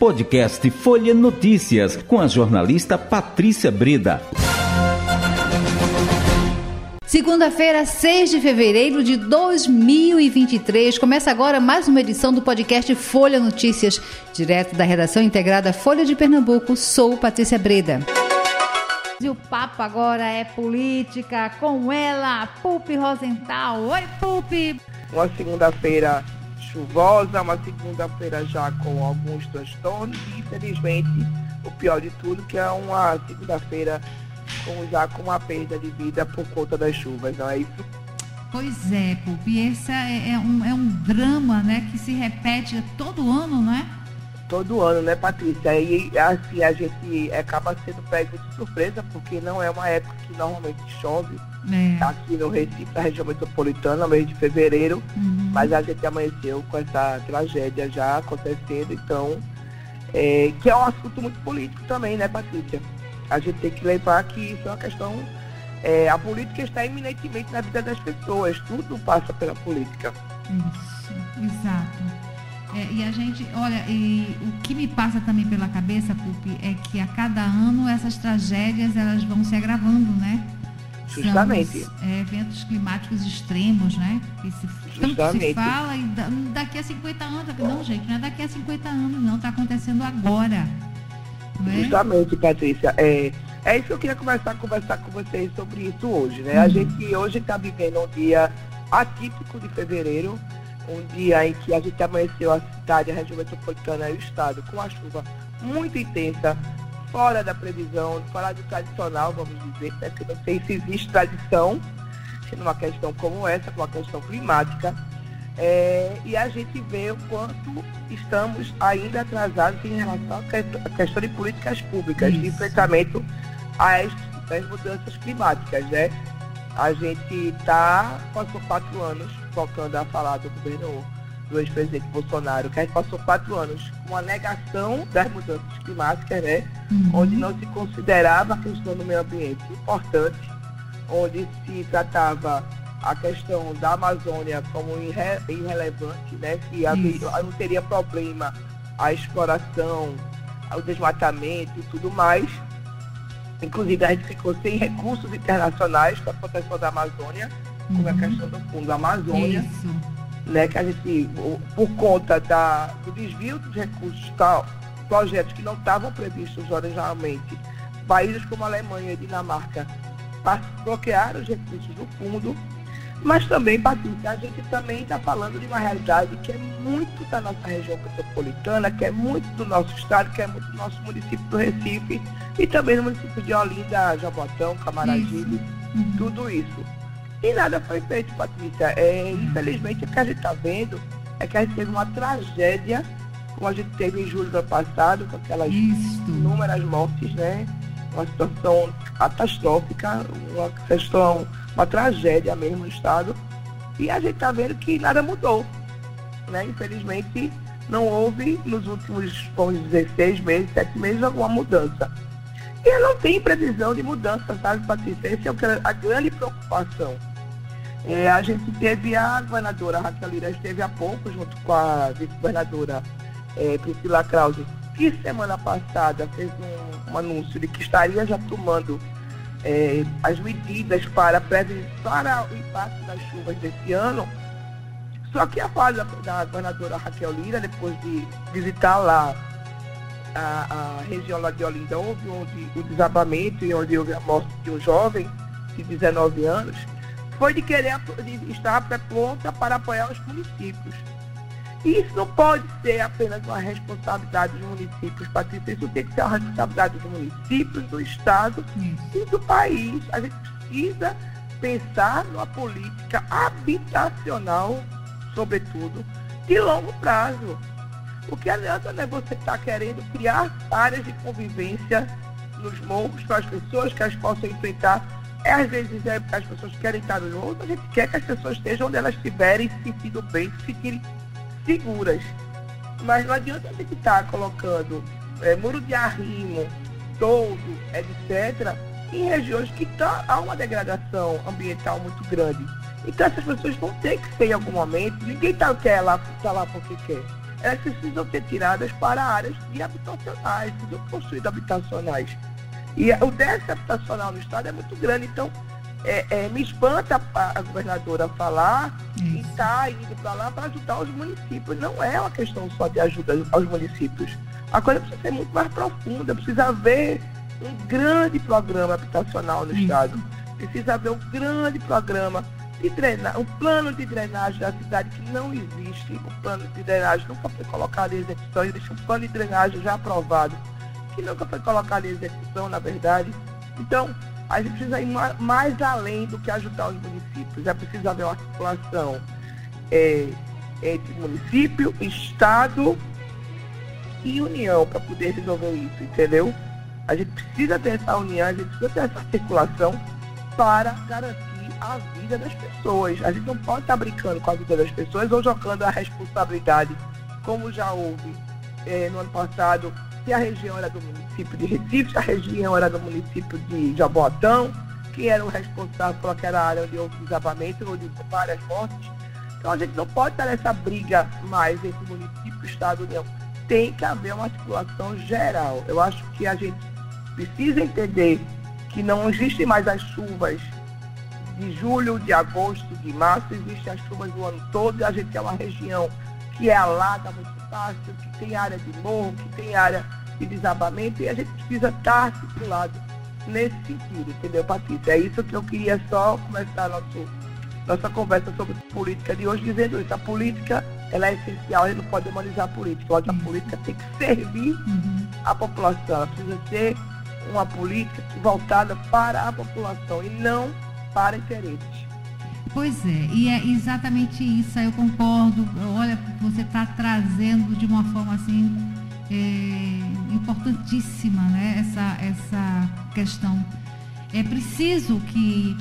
Podcast Folha Notícias, com a jornalista Patrícia Breda. Segunda-feira, 6 de fevereiro de 2023. Começa agora mais uma edição do podcast Folha Notícias, direto da redação integrada Folha de Pernambuco. Sou Patrícia Breda. E o papo agora é política com ela, Pupi Rosenthal. Oi, Pupi! Uma segunda-feira chuvosa, uma segunda-feira já com alguns transtornos e, infelizmente, o pior de tudo, que é uma segunda-feira com, já com uma perda de vida por conta das chuvas, não é isso? Pois é, Pupi, esse é, é, um, é um drama né, que se repete todo ano, não é? Todo ano, né, Patrícia? E assim, a gente acaba sendo pego de surpresa, porque não é uma época que normalmente chove é. aqui no Recife, na região metropolitana, mês de fevereiro, uhum. mas a gente amanheceu com essa tragédia já acontecendo, então, é, que é um assunto muito político também, né, Patrícia? A gente tem que lembrar que isso é uma questão. É, a política está eminentemente na vida das pessoas, tudo passa pela política. Isso, exato. É, e a gente, olha, e o que me passa também pela cabeça, Pupi, é que a cada ano essas tragédias elas vão se agravando, né? Justamente. São, é, eventos climáticos extremos, né? Que se, tanto se fala e da, daqui a 50 anos. Não, gente, não é daqui a 50 anos, não. Está acontecendo agora. É? Justamente, Patrícia. É, é isso que eu queria conversar, conversar com vocês sobre isso hoje, né? Uhum. A gente hoje está vivendo um dia atípico de fevereiro, um dia em que a gente amanheceu a cidade, a região metropolitana e o estado com a chuva muito intensa, fora da previsão, fora do tradicional, vamos dizer, né? Porque não sei se existe tradição numa questão como essa, com uma questão climática. É, e a gente vê o quanto estamos ainda atrasados em relação à questão de políticas públicas, Isso. de enfrentamento às, às mudanças climáticas. Né? A gente está, passou quatro anos, voltando a falar do governo do ex-presidente Bolsonaro, que a gente passou quatro anos com a negação das mudanças climáticas, né? Uhum. onde não se considerava a questão do meio ambiente importante, onde se tratava a questão da Amazônia como irre, irrelevante, né? que não teria problema a exploração, o desmatamento e tudo mais. Inclusive, a gente ficou sem recursos internacionais para a proteção da Amazônia, uhum. como a questão do fundo Amazônia. Isso. Né, que a gente, por conta da, do desvio dos recursos, tal, projetos que não estavam previstos originalmente, países como a Alemanha e Dinamarca bloquearam os recursos do fundo mas também, Patrícia, a gente também está falando de uma realidade que é muito da nossa região metropolitana, que é muito do nosso estado, que é muito do nosso município do Recife e também no município de Olinda, Jabotão, Camaragibe, uhum. tudo isso. E nada foi feito, Patrícia. É, infelizmente, o que a gente está vendo é que a gente teve uma tragédia, como a gente teve em julho do ano passado, com aquelas isso. inúmeras mortes, né? Uma situação catastrófica, uma questão uma tragédia mesmo no Estado. E a gente está vendo que nada mudou. Né? Infelizmente, não houve nos últimos, dizer, seis meses, sete meses, alguma mudança. E não tem previsão de mudança, sabe, Patrícia? Essa é a grande preocupação. É, a gente teve a governadora Raquel Lira, esteve há pouco, junto com a vice-governadora é, Priscila Krause, que semana passada fez um, um anúncio de que estaria já tomando é, as medidas para, para o impacto das chuvas desse ano. Só que a fala da, governadora Raquel Lira, depois de visitar lá a, a região lá de Olinda, houve onde o desabamento e onde houve a morte de um jovem de 19 anos, foi de querer de estar pronta para apoiar os municípios. Isso não pode ser apenas uma responsabilidade dos municípios, Patrícia, isso tem que ser uma responsabilidade dos municípios, do Estado e do país. A gente precisa pensar numa política habitacional, sobretudo, de longo prazo. O que adianta né, você estar tá querendo criar áreas de convivência nos morros para as pessoas que elas possam enfrentar. É, às vezes é porque as pessoas querem estar nos morros, a gente quer que as pessoas estejam onde elas estiverem, se sentindo bem, se sentirem seguras. Mas não adianta a gente estar tá colocando é, muro de arrimo, todo, etc., em regiões que tá, há uma degradação ambiental muito grande. Então essas pessoas vão ter que ser em algum momento, ninguém tá, quer lá, tá lá porque quer. elas precisam ser tiradas para áreas de habitacionais, precisam construir habitacionais. E o déficit habitacional no Estado é muito grande, então é, é, me espanta a, a, governadora falar está indo para lá para ajudar os municípios. Não é uma questão só de ajuda aos municípios. A coisa precisa ser muito mais profunda, precisa haver um grande programa habitacional no Isso. Estado. Precisa haver um grande programa de drenagem, um plano de drenagem da cidade que não existe. O plano de drenagem nunca foi colocado em execução, existe um plano de drenagem já aprovado, que nunca foi colocado em execução, na verdade. Então, a gente precisa ir mais além do que ajudar os municípios. É preciso haver uma articulação é, entre município, Estado e União para poder resolver isso, entendeu? A gente precisa ter essa união, a gente precisa ter essa articulação para garantir a vida das pessoas. A gente não pode estar brincando com a vida das pessoas ou jogando a responsabilidade, como já houve é, no ano passado, se a região era do município de Recife, se a região era do município de Jaboatão, quem era o responsável por aquela área onde houve desabamento, onde houve várias mortes. Então a gente não pode estar nessa briga mais entre município, Estado e União. Tem que haver uma articulação geral. Eu acho que a gente precisa entender que não existem mais as chuvas de julho, de agosto, de março, existem as chuvas do ano todo e a gente é uma região que é alaga muito fácil, que tem área de morro, que tem área de desabamento e a gente precisa estar articulado nesse sentido, entendeu, Patrícia? É isso que eu queria só começar nosso, nossa conversa sobre política de hoje, dizendo isso. A política ela é essencial, a gente não pode humanizar a política. A política tem que servir uhum. a população, ela precisa ser uma política voltada para a população e não para interesses. Pois é, e é exatamente isso, eu concordo. Olha, você está trazendo de uma forma assim é, importantíssima né, essa, essa questão. É preciso que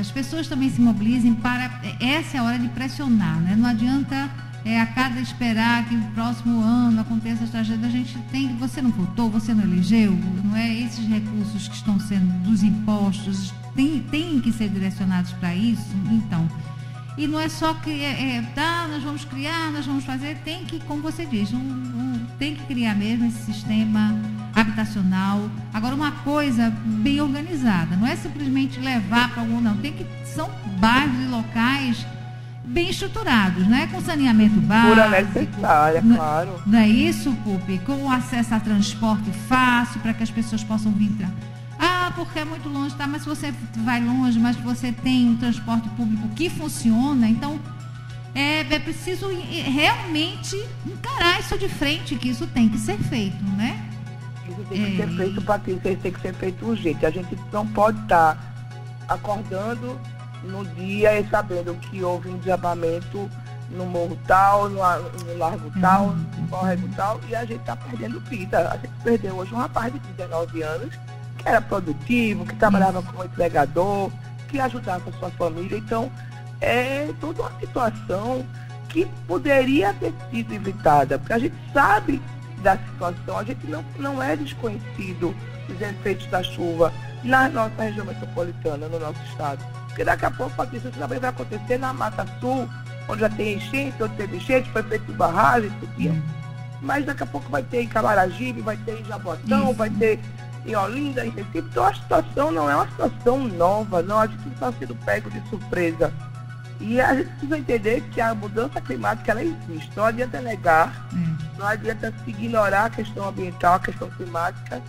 as pessoas também se mobilizem para. Essa é a hora de pressionar, né? Não adianta é, a cada esperar que o próximo ano aconteça as tragédias. A gente tem. Você não votou, você não elegeu, não é? Esses recursos que estão sendo dos impostos tem, tem que ser direcionados para isso, então. E não é só que é, é, tá, nós vamos criar, nós vamos fazer, tem que, como você diz, um, um, tem que criar mesmo esse sistema habitacional. Agora, uma coisa bem organizada, não é simplesmente levar para algum, não. Tem que, são bairros e locais bem estruturados, né? Com saneamento básico. Pura necessária, não, claro. Não é isso, Pupi? Com acesso a transporte fácil para que as pessoas possam vir ah, porque é muito longe, tá? Mas se você vai longe, mas você tem um transporte público que funciona, então é, é preciso realmente encarar isso de frente, que isso tem que ser feito, né? Isso tem que é... ser feito, Patrícia, isso tem que ser feito urgente. A gente não pode estar tá acordando no dia e sabendo que houve um desabamento no morro tal, no, no largo tal, uhum. no córrego tal, e a gente está perdendo vida. A gente perdeu hoje um rapaz de 19 anos que era produtivo, que trabalhava como entregador, que ajudava a sua família. Então, é toda uma situação que poderia ter sido evitada, porque a gente sabe da situação, a gente não, não é desconhecido dos efeitos da chuva na nossa região metropolitana, no nosso estado. Porque daqui a pouco, Patrícia, isso também vai acontecer na Mata Sul, onde já tem enchente, onde teve enchente, foi feito barragem, podia. Mas daqui a pouco vai ter em Camaragibe, vai ter em Jabotão, vai ter em Olinda, em Recife. Então a situação não é uma situação nova, não. A gente não está sendo pego de surpresa. E a gente precisa entender que a mudança climática ela existe. Não adianta negar, hum. não adianta se ignorar a questão ambiental, a questão climática.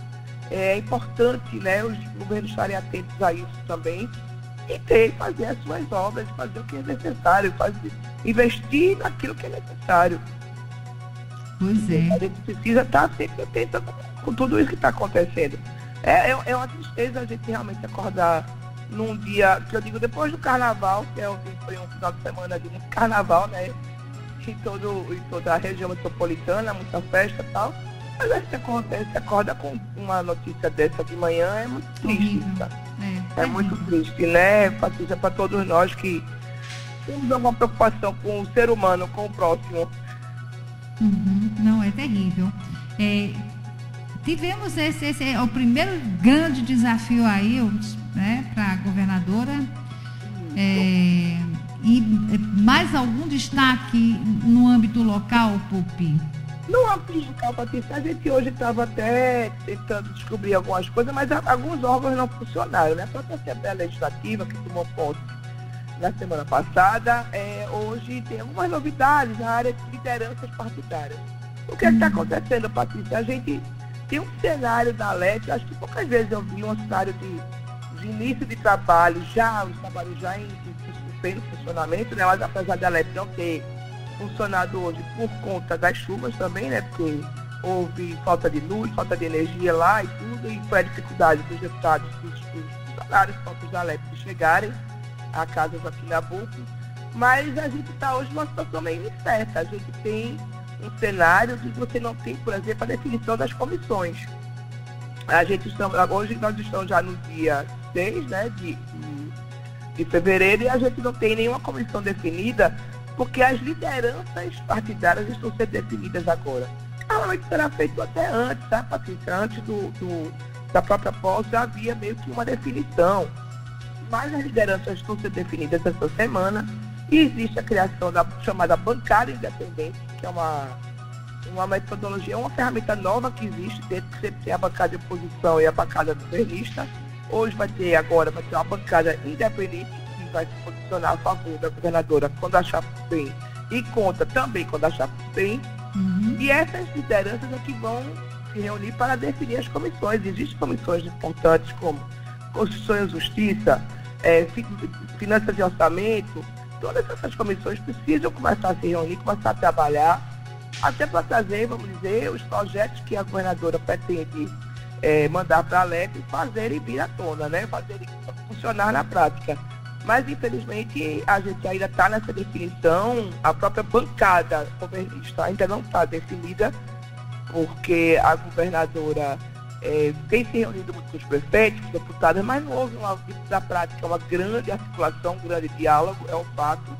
É importante né, os governos estarem atentos a isso também e ter, fazer as suas obras, fazer o que é necessário, fazer, investir naquilo que é necessário. Pois é. A gente precisa estar sempre atento com tudo isso que está acontecendo. É, é, é, uma tristeza a gente realmente acordar num dia, que eu digo depois do carnaval, que é um, foi um final de semana de muito carnaval, né? Em, todo, em toda a região metropolitana, muita festa e tal. Mas aí você acontece, acorda com uma notícia dessa de manhã, é muito triste. Tá? É, é muito triste, né, Patrícia, para todos nós que temos alguma preocupação com o ser humano, com o próximo. Uhum. Não, é terrível. É, tivemos esse, esse é o primeiro grande desafio aí, né, para governadora. É, E eh, mais algum destaque no âmbito local, Pupi? No âmbito local, Patrícia, a gente hoje estava até tentando descobrir algumas coisas, mas alguns órgãos não funcionaram, né? A própria Assembleia Legislativa, que tomou posse na semana passada, é, hoje tem algumas novidades na área de lideranças partidárias. O que é está acontecendo, Patrícia? A gente tem um cenário da LET, acho que poucas vezes eu vi um cenário de, de início de trabalho, já, os trabalhos já em, em, funcionamento, né? Mas apesar da LET não ter funcionado hoje por conta das chuvas também, né? Porque houve falta de luz, falta de energia lá e tudo, e foi a dificuldade dos deputados, dos, dos funcionários próprios da LEP chegarem a casa Joaquim Nabuco. Mas a gente está hoje numa situação meio incerta. A gente tem um cenário que você não tem, por exemplo, a definição das comissões. A gente estamos, hoje nós estamos já no dia 6 né, de, de, fevereiro e a gente não tem nenhuma comissão definida porque as lideranças partidárias estão sendo definidas agora. Normalmente será feito até antes, tá, Patrícia? Antes do, do, da própria posse havia meio que uma definição. Mas as lideranças estão sendo definidas essa semana e existe a criação da chamada bancada independente, que é uma, uma metodologia, uma ferramenta nova que existe dentro que sempre tem a bancada de oposição e a bancada governista. Hoje vai ter agora, vai ter uma bancada independente que vai se posicionar a favor da governadora quando achar bem e contra também quando achar bem. Uhum. E essas lideranças é que vão se reunir para definir as comissões. Existem comissões importantes como Constituição e Justiça, é, Finanças e Orçamento, todas essas comissões precisam começar a se reunir, começar a trabalhar, até para trazer, vamos dizer, os projetos que a governadora pretende é, mandar para a LEP fazerem vir à tona, né? fazerem funcionar na prática. Mas, infelizmente, a gente ainda está nessa definição, a própria bancada governista ainda não está definida, porque a governadora é, tem se reunido muito com os prefeitos, com os deputados, mas não houve uma, na prática uma grande articulação, um grande diálogo, é um fato.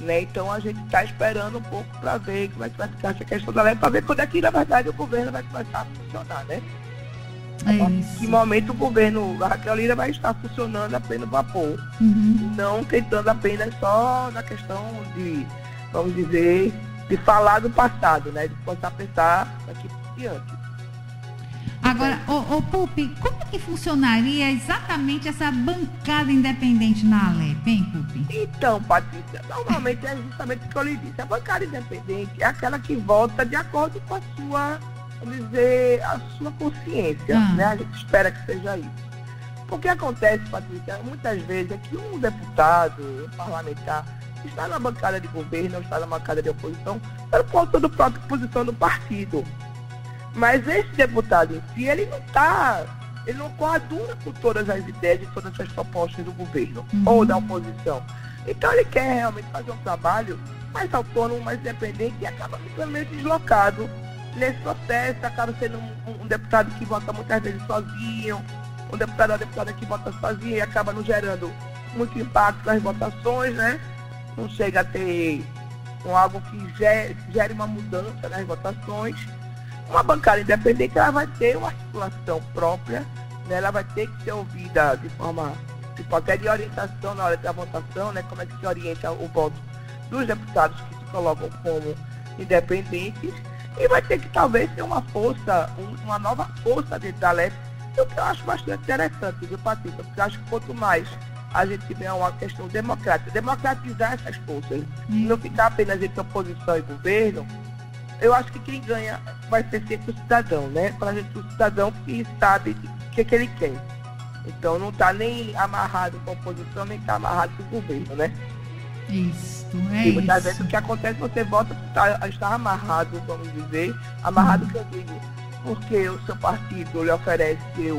Né? Então a gente está esperando um pouco para ver como é que vai ficar essa questão da lei, para ver quando é que, na verdade, o governo vai começar a funcionar, né? É em que momento o governo, a Raquel Lira vai estar funcionando a pleno vapor, uhum. não tentando apenas só na questão de, vamos dizer, de falar do passado, né? De começar a pensar daqui por diante. Agora, ô, ô Pupi, como é que funcionaria exatamente essa bancada independente na Alep, hein, Pupi? Então, Patrícia, normalmente é justamente o que eu lhe disse. A bancada independente é aquela que vota de acordo com a sua, vamos dizer, a sua consciência, ah. né? A gente espera que seja isso. O que acontece, Patrícia, muitas vezes é que um deputado, um parlamentar, está na bancada de governo, está na bancada de oposição, por conta da própria posição do partido. Mas esse deputado em si, ele não está, ele não coaduna com todas as ideias e todas as propostas do governo uhum. ou da oposição. Então ele quer realmente fazer um trabalho mais autônomo, mais independente e acaba ficando meio deslocado nesse processo, acaba sendo um, um, deputado que vota muitas vezes sozinho, um deputado ou deputada que vota sozinho e acaba não gerando muito impacto nas votações, né? Não chega a ter um, algo que gere, gere uma mudança nas votações. Uma bancada independente ela vai ter uma articulação própria, né? ela vai ter que ser ouvida de forma, tipo, até de orientação na hora da votação, né? como é que se orienta o voto dos deputados que se colocam como independentes, e vai ter que talvez ter uma força, um, uma nova força dentro da LEP, o que eu acho bastante interessante, viu, Patrícia? Porque eu acho que quanto mais a gente tiver uma questão democrática, democratizar essas forças, não ficar apenas entre oposição e governo, eu acho que quem ganha vai ser sempre o cidadão, né? Para o cidadão que sabe o que, que ele quer. Então não está nem amarrado com a oposição, nem está amarrado com o governo, né? Isso, é e muitas vezes o que acontece, você volta a estar amarrado, vamos dizer, amarrado que eu digo, porque o seu partido lhe oferece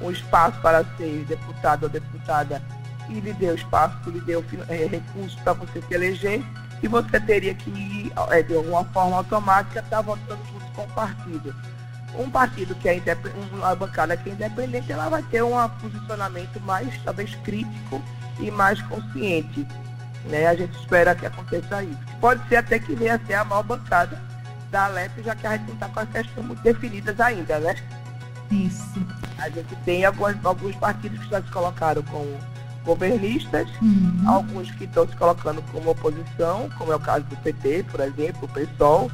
um espaço para ser deputado ou deputada e lhe deu espaço, lhe deu é, recursos para você se eleger, e você teria que, é, de alguma forma automática, estar tá votando junto com o partido. Um partido que é independente, uma bancada que é independente, ela vai ter um posicionamento mais, talvez, crítico e mais consciente. Né? A gente espera que aconteça isso. Pode ser até que venha a ser a maior bancada da Alep, já que a gente não está com as questões muito definidas ainda, né? Isso. A gente tem alguns, alguns partidos que já se colocaram com governistas, uhum. alguns que estão se colocando como oposição, como é o caso do PT, por exemplo, o PSOL,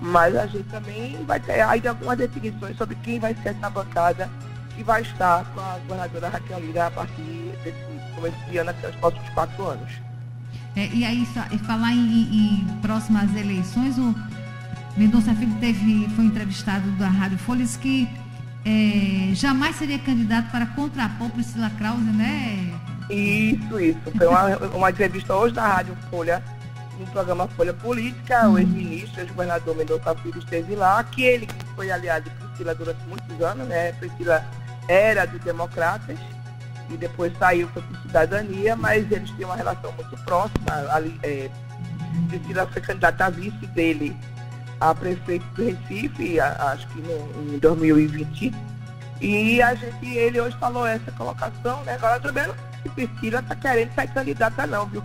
mas a gente também vai ter ainda algumas definições sobre quem vai ser essa bancada que vai estar com a governadora Raquel Lira a partir desse começo de ano até os próximos quatro anos. É, e aí, falar em, em, próximas eleições, o Mendonça Filho teve, foi entrevistado da Rádio Folhas que é, jamais seria candidato para contrapor Priscila Krause, né? Isso, isso. Foi uma, uma entrevista hoje na Rádio Folha, no programa Folha Política, o ex-ministro, ex-governador Mendonça Filho esteve lá, que foi aliado de Priscila durante muitos anos, né? Priscila era dos democratas e depois saiu para a cidadania, mas eles tinham uma relação muito próxima. Ali, é, Priscila foi candidata a vice dele a prefeito do Recife, a, acho que no, em 2020. E a gente, ele hoje falou essa colocação, né? Agora também Priscila está querendo ser candidata não, viu,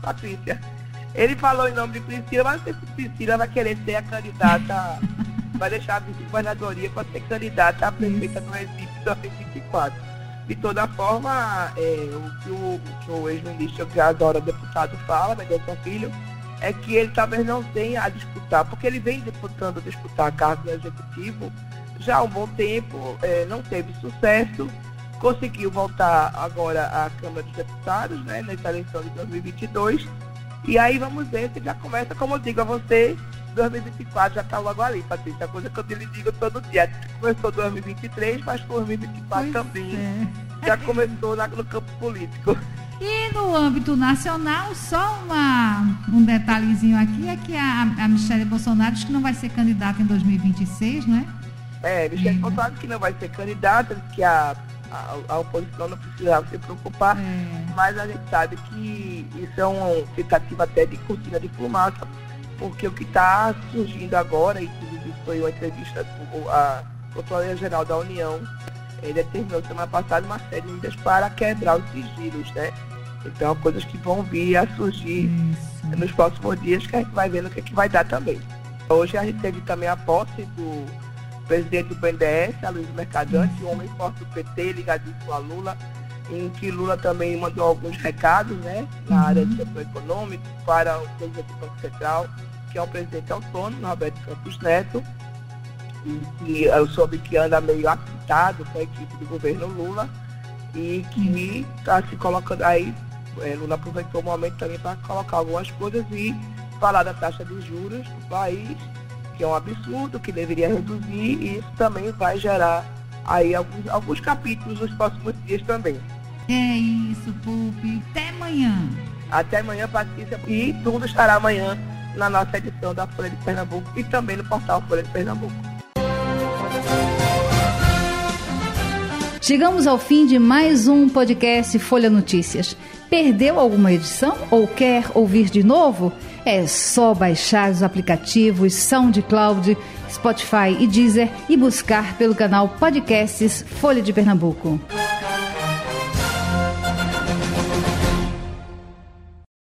Patrícia? Ele falou em nome de Priscila, mas não sei se Priscila vai querer ser a candidata, vai deixar a vice-governadoria para ser candidata a prefeita do Recife em 2024. De toda forma, é, o que o, o ex-ministro que adora deputado fala, Mendonça Filho, é que ele talvez não tenha a disputar, porque ele vem disputando disputar cargo executivo já há um bom tempo, é, não teve sucesso, conseguiu voltar agora à Câmara dos Deputados, né, nessa eleição de 2022, e aí vamos ver se já começa, como eu digo a você, 2024 já está logo ali, Patrícia, a coisa que eu lhe digo todo dia, começou 2023, mas 2024 pois também é. já começou no campo político. E no âmbito nacional, só uma, um detalhezinho aqui é que a, a Michelle Bolsonaro diz que não vai ser candidata em 2026, não é? É, Michelle é. Bolsonaro que não vai ser candidata, que a, a, a oposição não precisava se preocupar, é. mas a gente sabe que isso é uma tentativa até de cortina de fumaça, porque o que está surgindo agora, inclusive foi uma entrevista com a Controladoria-Geral da União, ele determinou semana passada uma série de medidas para quebrar os sigilos, né? Então, coisas que vão vir a surgir Isso. nos próximos dias, que a gente vai vendo o que, é que vai dar também. Hoje a gente teve também a posse do presidente do BNDES, a Luiz Mercadante, um homem forte do PT, ligadíssimo a Lula, em que Lula também mandou alguns recados, né, na uhum. área de setor econômico, para o presidente do Banco Central, que é o presidente autônomo, Roberto Campos Neto, e que eu soube que anda meio apitado com a equipe do governo Lula, e que está se colocando aí é, Lula aproveitou o momento também para colocar algumas coisas e falar da taxa de juros do país, que é um absurdo, que deveria reduzir, e isso também vai gerar aí alguns, alguns capítulos nos próximos dias também. É isso, Pupi. Até amanhã. Até amanhã, Patrícia. E tudo estará amanhã na nossa edição da Folha de Pernambuco e também no portal Folha de Pernambuco. Chegamos ao fim de mais um podcast Folha Notícias. Perdeu alguma edição ou quer ouvir de novo? É só baixar os aplicativos SoundCloud, Spotify e Deezer e buscar pelo canal Podcasts Folha de Pernambuco.